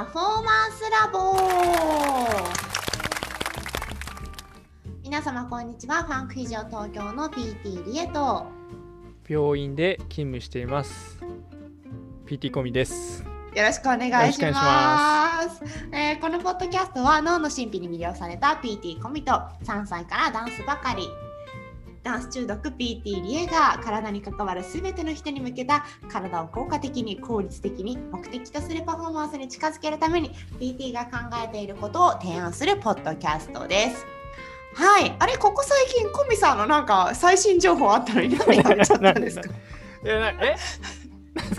パフォーマンスラボ皆様こんにちは。ファンクフィジオ東京の PT リエと。病院で勤務しています。PT コミです。よろしくお願いします。えーこのポッドキャストは脳の神秘に魅了された PT コミと3歳からダンスばかりダンス中毒 PT リエが体に関わる全ての人に向けた体を効果的に効率的に目的とするパフォーマンスに近づけるために PT が考えていることを提案するポッドキャストです。はい、あれ？ここ最近コミさんのなんか最新情報あったのに何やっちゃったんですか？えなえ？待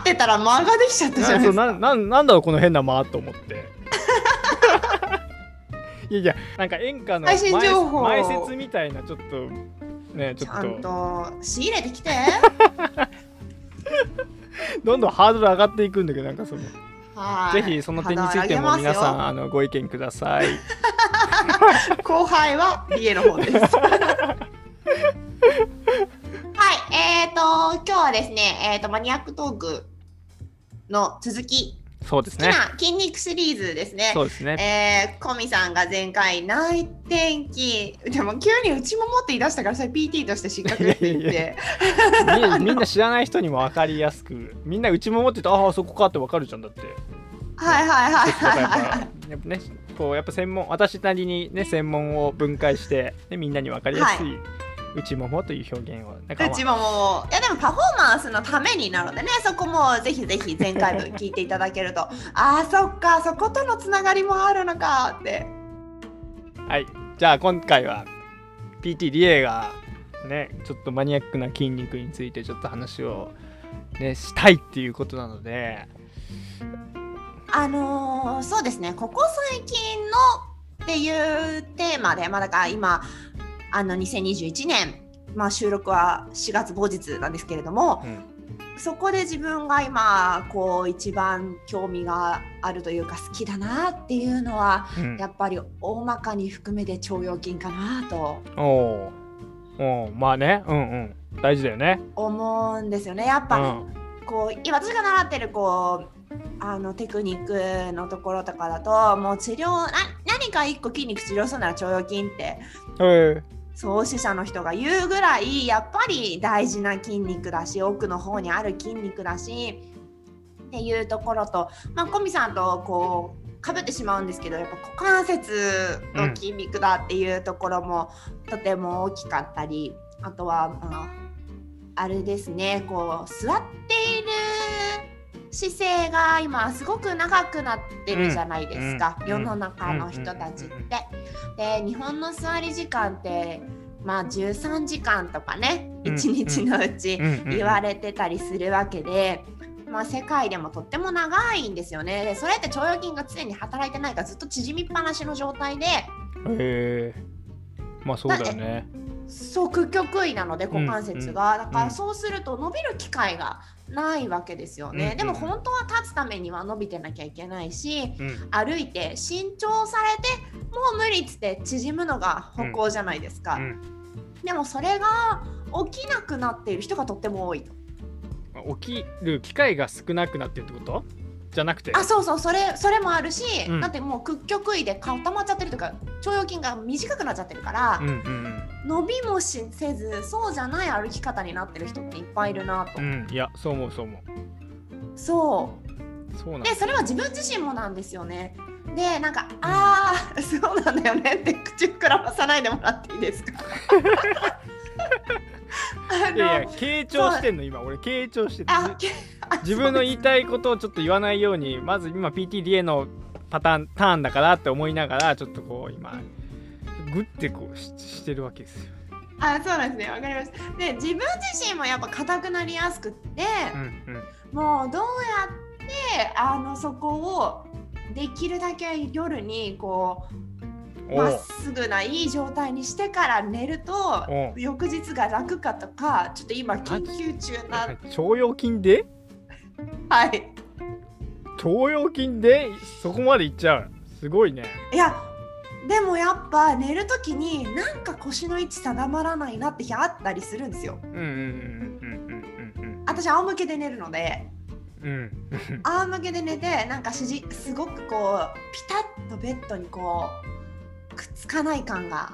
ってたら間ができちゃったじゃないですか。ななんなんだろうこの変な間と思っていやいやなんか演歌の最新情報。前前説みたいなちょっとねちょちゃんっとと仕入れてきて。どんどんハードル上がっていくんだけどなんかその。はい。ぜひその点についても皆さんあのご意見ください。後輩は家の方です。はい、えっ、ー、と、今日はですね、えっ、と、マニアックトークの続き、そうですね。好きな筋肉シリーズですね。そうですね。えー、コミさんが前回内転筋でも急に内ももって言い出したからそれ PT として失格って言って。みみんな知らない人にも分かりやすくみんな内ももって言ってああそこかって分かるじゃんだって。はいはいはいはいはいやっぱねこうやっぱ専門私なりにね専門を分解して、ね、みんなに分かりやすい内ももという表現を。内ももいやでもパフォーマンスのためになのでねそこもぜひぜひ前回分聞いていただけると。あーそっかそことのつながりもあるのかって。はい。じゃあ今回は PT リエがねちょっとマニアックな筋肉についてちょっと話をねしたいっていうことなので。あのーそうですね。ここ最近のっていうテーマでまあだから今あの2021年まあ収録は4月某日なんですけれども、うん。そこで自分が今こう一番興味があるというか好きだなっていうのはうん。やっぱり大まかに含めて腸腰筋かなと。おおまあね。うんうん。大事だよね。思うんですよね。やっぱ、うん。こう今私が習ってるこうあのテクニックのところとかだともう治療な何か一個筋肉治療するなら腸腰筋ってえ創始者の人が言うぐらいやっぱり大事な筋肉だし奥の方にある筋肉だしっていうところとまあコミさんとこうかぶってしまうんですけどやっぱ股関節の筋肉だっていうところもとても大きかったり、あとはまああれですねこう座っている姿勢が今すごく長くなってるじゃないですか、うん。世の中の人たちって。で日本の座り時間ってまあ13時間とかねうん。1日のうち言われてたりするわけで、まあ、世界でもとっても長いんですよね。でそれって腸腰筋が常に働いてないからずっと縮みっぱなしの状態で。えまあそうだよね。そう屈曲位なので股関節が、だかうん。らそうすると伸びる機会がないわけですよね。うんでも本当は立つためには伸びてなきゃいけないし、うん。歩いて伸長されてもう無理っつって縮むのが歩行じゃないですか、うん。でもそれが起きなくなっている人がとっても多いと。起きる機会が少なくなってるってこと？じゃなくて？あそうそう。それそれもあるし、うん。だってもう屈曲位で固まっちゃってるとか腸腰筋が短くなっちゃってるから、うんうん伸びもしせずそうじゃない歩き方になってる人っていっぱいいるなと、うんうんいやそう思うそう思う。そう。そうなんでそれは自分自身もなんですよね。でなんか「ああ そうなんだよね」って口膨らまさないでもらっていいですか？あいやいや傾聴してんの今。俺傾聴してるあけ あ自分の言いたいことをちょっと言わないようにまず今 PTDA のパターンターンだからって思いながらちょっとこう今グッてこうししてるわけですよ。あそうなんですね。わかりました。で自分自身もやっぱ硬くなりやすくって、うんうん。もうどうやってあのそこをできるだけ夜にこうまっすぐないい状態にしてから寝ると翌日が楽かとかちょっと今研究中な。腸腰筋で？はい。腸腰筋でそこまでいっちゃう。すごいね。いやでもやっぱ寝るときになんか腰の位置定まらないなって日あったりするんですよ。私仰向けで寝るので。うん。仰向けで寝てなんかすごくこうピタッとベッドにこうくっつかない感が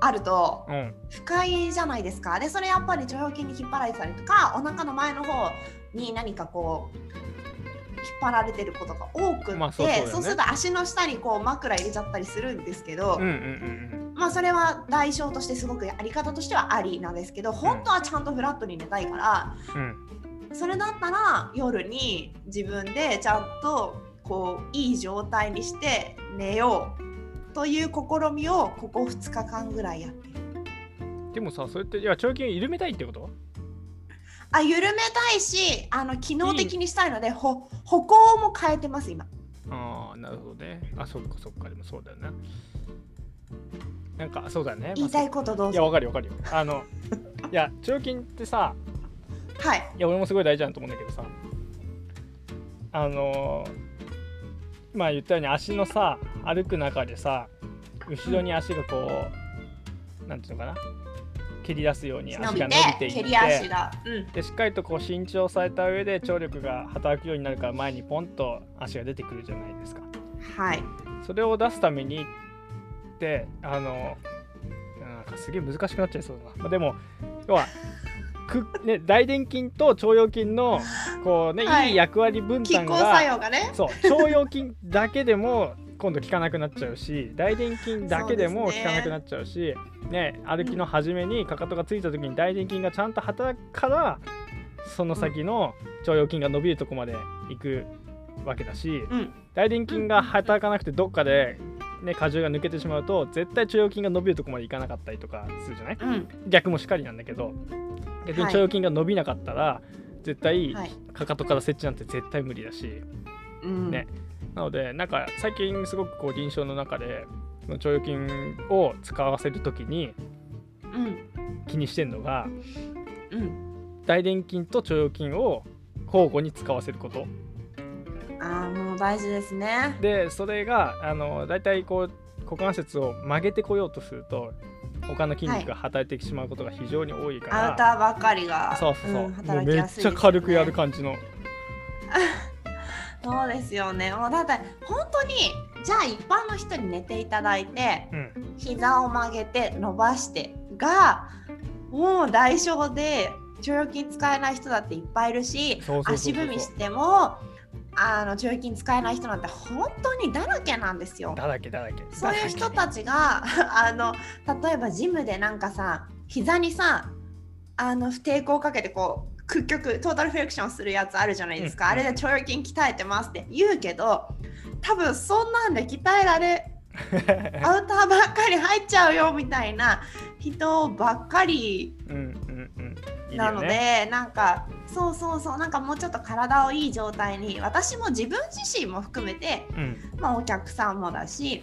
あるとうん。不快じゃないですか。でそれやっぱり腸腰筋に引っ張られたりとかお腹の前の方に何かこう引っ張られてることが多くって、まあそうね。そうすると足の下にこう枕入れちゃったりするんですけど、うんうんうんまあそれは代償としてすごくやり方としてはありなんですけど本当はちゃんとフラットに寝たいからうん。それだったら夜に自分でちゃんとこういい状態にして寝ようという試みをここ2日間ぐらいやってる。うんでもさそれっていや腸筋を緩めたいってこと？あ緩めたいしあの機能的にしたいのでほ歩行も変えてます今。ああなるほどねあそっかそっかでもそうだよねなんかそうだよね、言いたいことどうぞ。いやわかるよわかるよあの いや腸筋ってさはい。いや俺もすごい大事だと思うんだけどさあのまあ言ったように足のさ歩く中でさ後ろに足がこうなんていうのかな？蹴り出すように足が伸びていって蹴り足が。うん。でしっかりとこう慎重をされた上で張力が働くようになるから前にポンと足が出てくるじゃないですかはい。それを出すためにってあのなんかすげえ難しくなっちゃいそうだな、まあ、でも要はく、ね、大臀筋と腸腰筋のこうね、はいい、い役割分担がね。そう腸腰筋だけでも今度効かなくなっちゃうし大臀筋だけでも効かなくなっちゃうしね歩きの初めにかかとがついた時に大臀筋がちゃんと働くからその先の腸腰筋が伸びるとこまで行くわけだし、うん。大臀筋が働かなくてどっかで、ね、荷重が抜けてしまうと絶対腸腰筋が伸びるとこまでいかなかったりとかするじゃない？うん。逆もしかりなんだけど逆にはい腸腰筋が伸びなかったら、絶対はい。かかとから設置なんて絶対無理だしうん。ねなのでなんか最近すごくこう臨床の中でその腸腰筋を使わせる時にうん。気にしてるのがうん。大臀筋と腸腰筋を交互に使わせることああ、もう大事ですね。でそれがあの大体こう股関節を曲げてこようとすると他の筋肉が働いてしまうことが非常に多いから、アウターばっかりが。そうそうそう、う働きめっちゃ軽くやる感じの そうですよね。もうだって本当にじゃあ一般の人に寝ていただいてうん膝を曲げて伸ばしてがもう代償で腸腰筋使えない人だっていっぱいいるし足踏みしてもあの腸腰筋使えない人なんて本当にだらけなんですよ。だらけだらけそういう人たちがあの例えばジムでなんかさ膝にさあの抵抗をかけてこう屈曲トータルフレクションするやつあるじゃないですか、うん。あれで腸腰筋鍛えてますって。言うけど多分そんなんで鍛えられ アウターばっかり入っちゃうよみたいな人ばっかりなので、ねなんかそうそうそうなんかもうちょっと体をいい状態に私も自分自身も含めてうん。まあ、お客さんもだし、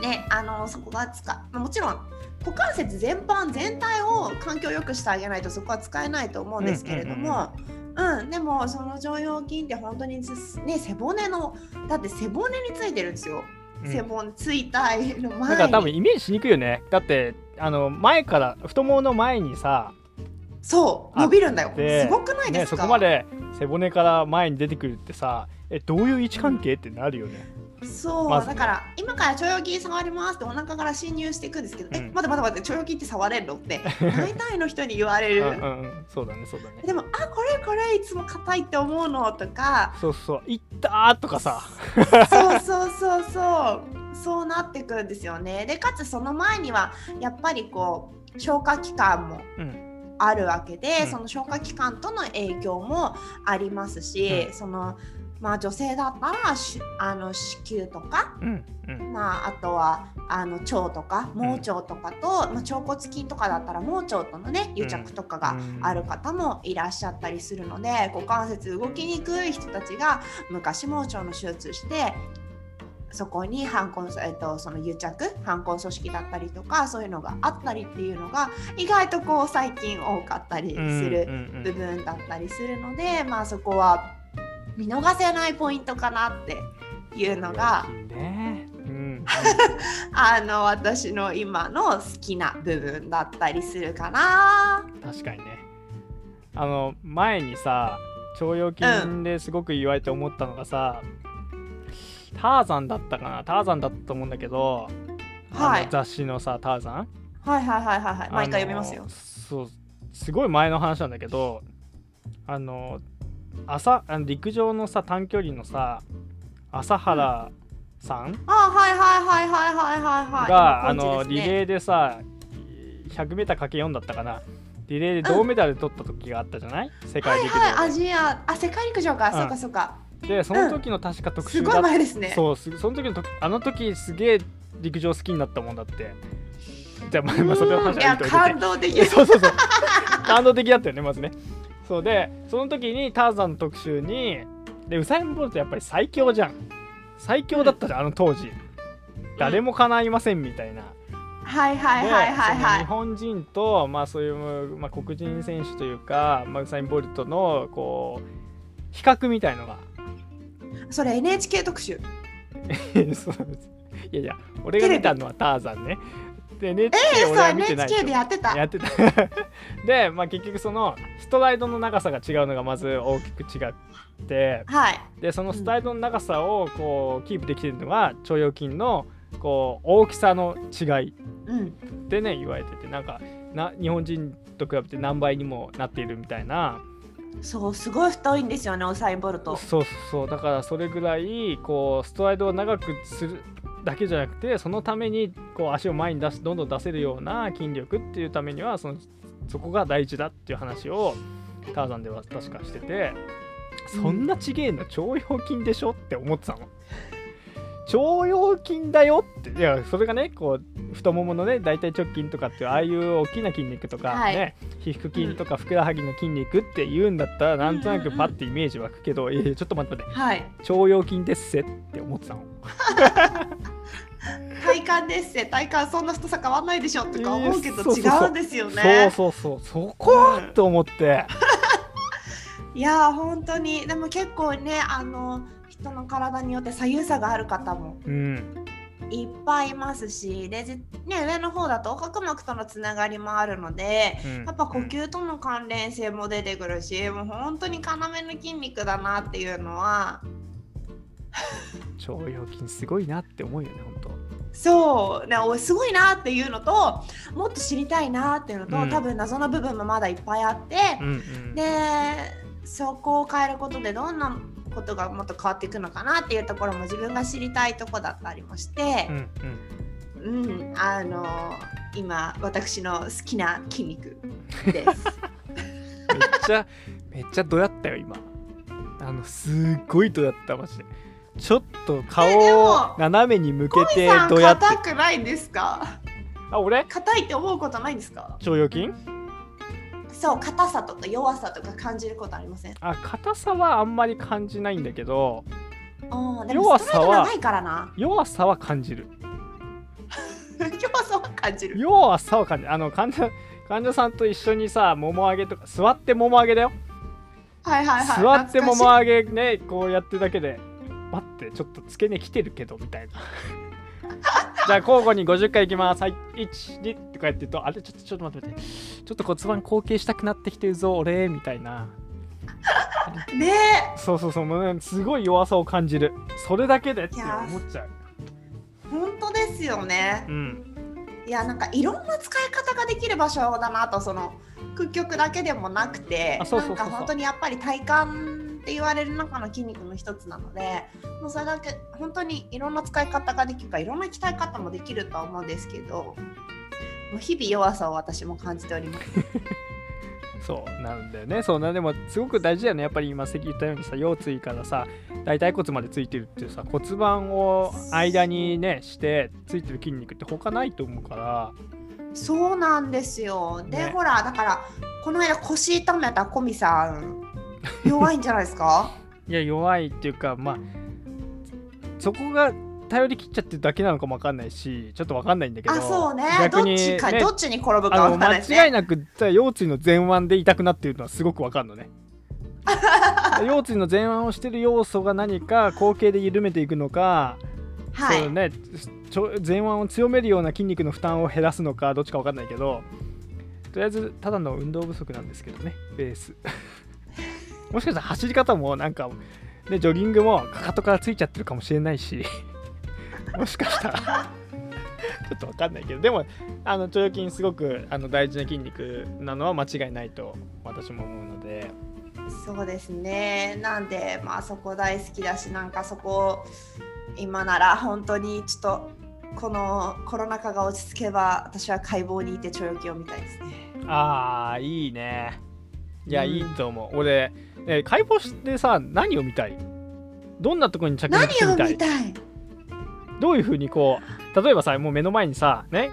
ね、あのそこが使まあもちろん股関節全般全体を環境を良くしてあげないとそこは使えないと思うんですけれども、うんでもその腸腰筋って本当にすね背骨のだって背骨についてるんですよ、うん。背骨ついたの前に。だから多分イメージしにくいよね。だってあの前から太ももの前にさ、そうあ伸びるんだよ。ですごくないでね、すか、そこまで背骨から前に出てくるってさえどういう位置関係？ってなるよねそう、まだから今から腸腰筋触りますってお腹から侵入していくんですけど、えうん。待って待って待って腸腰筋って触れるの？って大体の人に言われる。うんそうだねそうだね。でもあこれこれいつも硬いって思うのとかそうそう「いったー」とかさ。そうそうそうそうそうなってくるんですよね。でかつその前にはやっぱりこう消化器官もうん。あるわけで、うん。その消化器官との影響もありますし、うん。そのまあ女性だったらしあの子宮とかうんうん。まあ、あとはあの腸とか盲腸とかと、まあ、腸骨筋とかだったら盲腸とのね癒着とかがある方もいらっしゃったりするので、股関節動きにくい人たちが昔盲腸の手術してそこに反根、えっと、その癒着反根組織だったりとかそういうのがあったりっていうのが意外とこう最近多かったりするうんうん。部分だったりするので、まあそこは見逃せないポイントかなっていうのがね。うん。あの私の今の好きな部分だったりするかな。確かにね。あの前にさ腸腰筋ですごく言われて思ったのがさ、ターザンだったかな。ターザンだったと思うんだけど、はい。雑誌のさターザン？はいはいはいはいはい。毎回読みますよ。そうすごい前の話なんだけどあの朝あの陸上のさ短距離のさ朝原さん？あはいはいはいはいはいはいはい。が、あ今のリレーでさ 100m×4 だったかな。リレーで銅メダル取った時があったじゃない、世界陸上で、はいはいアジアあ世界陸上か、うん。そうかそうか。でその時の確か特すごい前ですね。そうすその時の時あの時すげえ陸上好きになったもんだって。じゃあまあまあそれの話はいいといて感動的。そうそうそう。感動的だったよねまずねそうでその時にターザンの特集にでウサイン・ボルトやっぱり最強じゃん。最強だったじゃん、あの当時。誰もかないませんみたいな、はいはいはいはいはい。本人と、まあ、そういう、まあ、黒人選手というか、まあ、ウサイン・ボルトのこう比較みたいのが。それ NHK 特集？いやいや俺が見たのはターザンねで NHK えー、俺そうは見てない NHK でやってた。やってた。で、まあ、結局そのストライドの長さが違うのがまず大きく違ってはい。でそのストライドの長さをこうキープできてるのが腸腰筋のこう大きさの違い。うん。ってね言われててなんかな日本人と比べて何倍にもなっているみたいな。そうすごい太いんですよねウサイン・ボルト。そうそう。だからそれぐらいこうストライドを長くするだけじゃなくてそのためにこう足を前に出すどんどん出せるような筋力っていうためにはそのそこが大事だっていう話をターザンでは確かしててそんなちげえの腸腰筋でしょって思ってたの。腸腰筋だよって。いやそれがねこう太もものね大腿直筋とかっていうああいう大きな筋肉とかはい。ね、皮膚筋とかふくらはぎの筋肉って言うんだったらなんとなくパッてイメージ湧くけど、いやいやちょっと待って待って。はい。腸腰筋ですせって思ってたの。体幹ですって体幹そんな太さ変わんないでしょとか思うけど違うんですよね。そうそうそう。そこうんと思って。いやー本当に。でも結構ねあの人の体によって左右差がある方もうん。いっぱいいますしで、じね、上の方だと横隔膜とのつながりもあるのでうん。やっぱ呼吸との関連性も出てくるしもう本当に要の筋肉だなっていうのは腸腰筋すごいなって思うよね本当。そう。ねおすごいなっていうのともっと知りたいなっていうのと、うん。多分謎の部分もまだいっぱいあって、うんうんでそこを変えることでどんなことがもっと変わっていくのかなっていうところも自分が知りたいとこだったりもしてう、んうん。あの今私の好きな筋肉です。めっちゃめっちゃどやったよ今。あのすっごいどやったマジでちょっと顔をも斜めに向けてどやって硬くないんですか？あ俺？硬いって思うことないんですか？腸腰筋？そう硬さとか弱さとか感じることありません？あ硬さはあんまり感じないんだけど弱さは弱さは感じる。弱さは感じる。弱さは感じる。あの患者患者さんと一緒にさもも上げとか座ってもも上げだよ。はいはいはい。座ってもも上げねこうやってるだけで待ってちょっと付け根来てるけどみたいな。じゃあ交互に50回いきます。はい。12とかやってるとあれちょっとちょっと待って待って。ちょっと骨盤後傾したくなってきてるぞ俺みたいな。ねそうそうそうもうねすごい弱さを感じる。それだけでって思っちゃう。え本当ですよね。うん。いやなんかいろんな使い方ができる場所だなとその屈曲だけでもなくてなんか本当にやっぱり体幹って言われる中の筋肉の一つなのでもうそれだけ本当にいろんな使い方ができるからいろんな鍛え方もできるとは思うんですけどもう日々弱さを私も感じております。そうなんだよね。そうなんでもすごく大事だよね。やっぱり今関言ったようにさ腰椎からさ大腿骨までついてるっていうさ骨盤を間にねしてついてる筋肉って他ないと思うから。そうなんですよ。で、ね。ほらだからこの間腰痛めたコミさん弱いんじゃないですか？いや弱いっていうかまあそこが頼り切っちゃってるだけなのかもわかんないしちょっとわかんないんだけどあそうね。ど逆にっちか、ねどっちに転ぶかからないですね。間違いなくさ腰椎の前腕で痛くなっているのはすごくわかるのね。腰椎の前腕をしてる要素が何か後傾で緩めていくのかはい、そうね、ちょ前腕を強めるような筋肉の負担を減らすのかどっちか分かんないけどとりあえずただの運動不足なんですけどねベースもしかしたら走り方もなんかねジョギングもかかとからついちゃってるかもしれないし もしかしたら。ちょっとわかんないけど。でもあの腸腰筋すごくあの大事な筋肉なのは間違いないと私も思うので。そうですね。なんでまあそこ大好きだしなんかそこ今なら本当にちょっとこのコロナ禍が落ち着けば私は解剖にいて腸腰筋を見たいですね。ああいいねいや、うんいいと思う。俺、ね、解剖してさ何を見たい？どんなところに着目してみたい？見たい？どういうふうにこう例えばさもう目の前にさね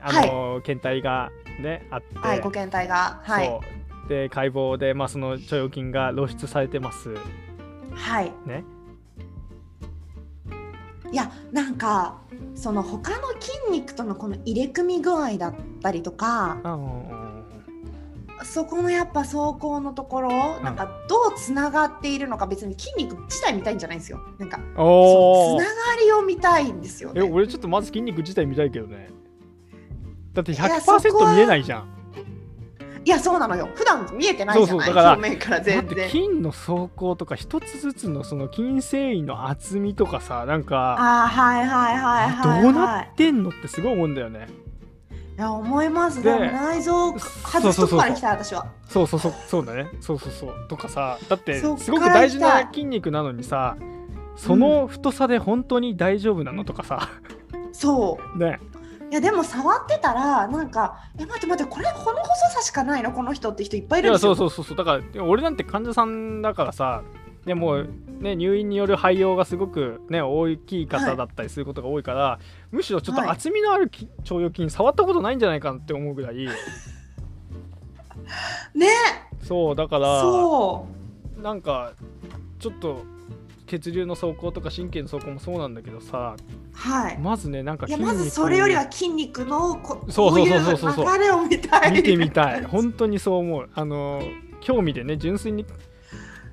あの、検体がねあって、はいご検体が。はい。で解剖で、まあ、その腸腰筋が露出されてます。はい。ね。いやなんかその他の筋肉とのこの入れ組み具合だったりとかうんうんうんそこのやっぱ走行のところなんかどうつながっているのか別に筋肉自体見たいんじゃないんですよ。なんかつながりを見たいんですよ、えね、俺ちょっとまず筋肉自体見たいけどね。だっていやそこは100%見えないじゃん。いやそうなのよ。普段見えてないじゃないそうそうだからから全然。筋の走行とか一つずつのその筋繊維の厚みとかさなんかあーはいはいはいはい、はい、どうなってんのってすごい思うんだよね。いや思います。ででも内臓外すとこから行きたい私は。そうそうそうそうだね。そうそうそう。とかさだってすごく大事な筋肉なのにさその太さで本当に大丈夫なのとかさ。そう。ね。いやでも触ってたらなんかえ待って待ってこれこの細さしかないの？この人って人いっぱいいるんですよ。そうそうそうそう。だから俺なんて患者さんだからさでもうね入院による廃用がすごくね大きい方だったりすることが多いから、むしろちょっとはい。厚みのあるき腸腰筋触ったことないんじゃないかなって思うぐらい。ね。そうだからそなんかちょっと血流の走行とか神経の走行もそうなんだけどさうはい。まずねなんかいやまずそれよりは筋肉のこそうそうそうそうそう流れを見たい。見てみたい。本当にそう思う。あの興味でね純粋に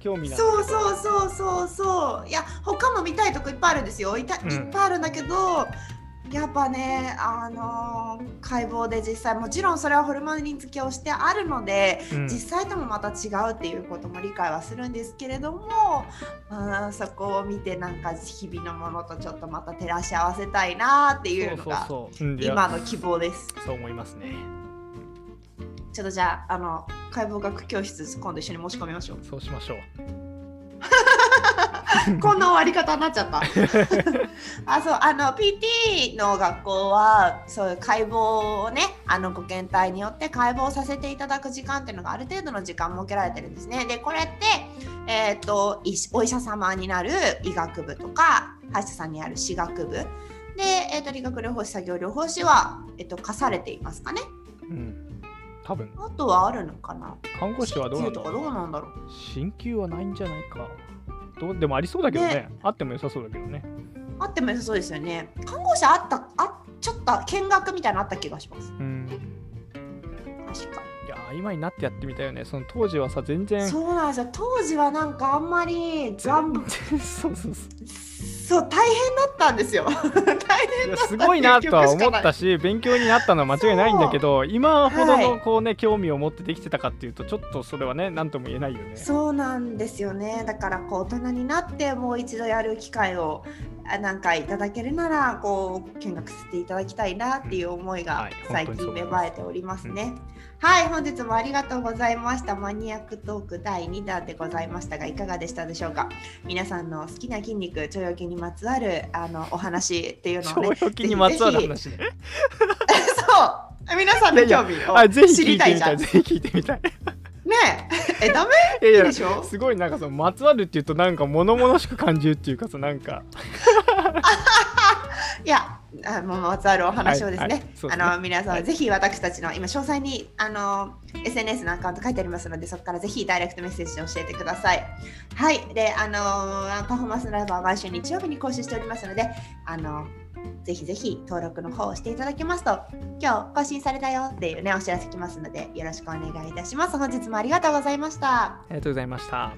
興味そうそうそうそうそう。いや他も見たいとこいっぱいあるんですよ。いた、うん。いっぱいあるんだけどやっぱねあのー解剖で実際もちろんそれはホルモン付けをしてあるので、うん。実際ともまた違うっていうことも理解はするんですけれどもあーそこを見てなんか日々のものとちょっとまた照らし合わせたいなっていうのが今の希望です。そう思いますねちょっとじゃああの解剖学教室今度一緒に申し込みましょう。そうしましょう こんな終わり方になっちゃった。あそうあの PT の学校はそういう解剖をねあのご検体によって解剖させていただく時間っていうのがある程度の時間設けられてるんですね。でこれって、えー、とお医者様になる医学部とか歯医者さんにある歯学部で、えー、と理学療法士作業療法士は、えー、と課されていますかね。うん多分。あとはあるのかな？看護師はどうなんだろう。鍼灸はないんじゃないか。どうでもありそうだけどね。ね。あっても良さそうだけどね。あっても良さそうですよね。看護師あったあちょっと見学みたいなのあった気がします。うん。確か。いや今になってやってみたよね。その当時はさ全然。そうなんですよ。当時はなんかあんまり頑張全然 そうそうそうそう大変だったんですよ。大変いだすごいなとは思ったし勉強になったのは間違いないんだけど今ほどはいのこうね興味を持ってできてたかっていうとちょっとそれはね何とも言えないよね。そうなんですよね。だからこう大人になってもう一度やる機会をあなんかいただけるならこう見学させていただきたいなっていう思いがはい最近芽生えておりますね。はい本日もありがとうございました。マニアックトーク第2弾でございましたがいかがでしたでしょうか？皆さんの好きな筋肉腸腰筋にまつわるあのお話っていうのをね腸腰筋にまつわる話ね。そう。皆さんの興味を 知りたいじゃん。ぜひ聞いてみたい。え、え、ダメ？いやいやいいでしょ？すごいなんかそのまつわるっていうとなんか物々しく感じるっていうかさなんかいや、あもうまつわるお話をですね、はいはいすねあの皆さん、はいぜひ私たちの今詳細にあの SNS のアカウント書いてありますので、そこからぜひダイレクトメッセージで教えてください。はい、で、あのパフォーマンスライブは毎週日曜日に更新しておりますので、あのぜひぜひ登録の方をしていただけますと、今日更新されたよっていうね、お知らせきますので、よろしくお願いいたします。本日もありがとうございました。ありがとうございました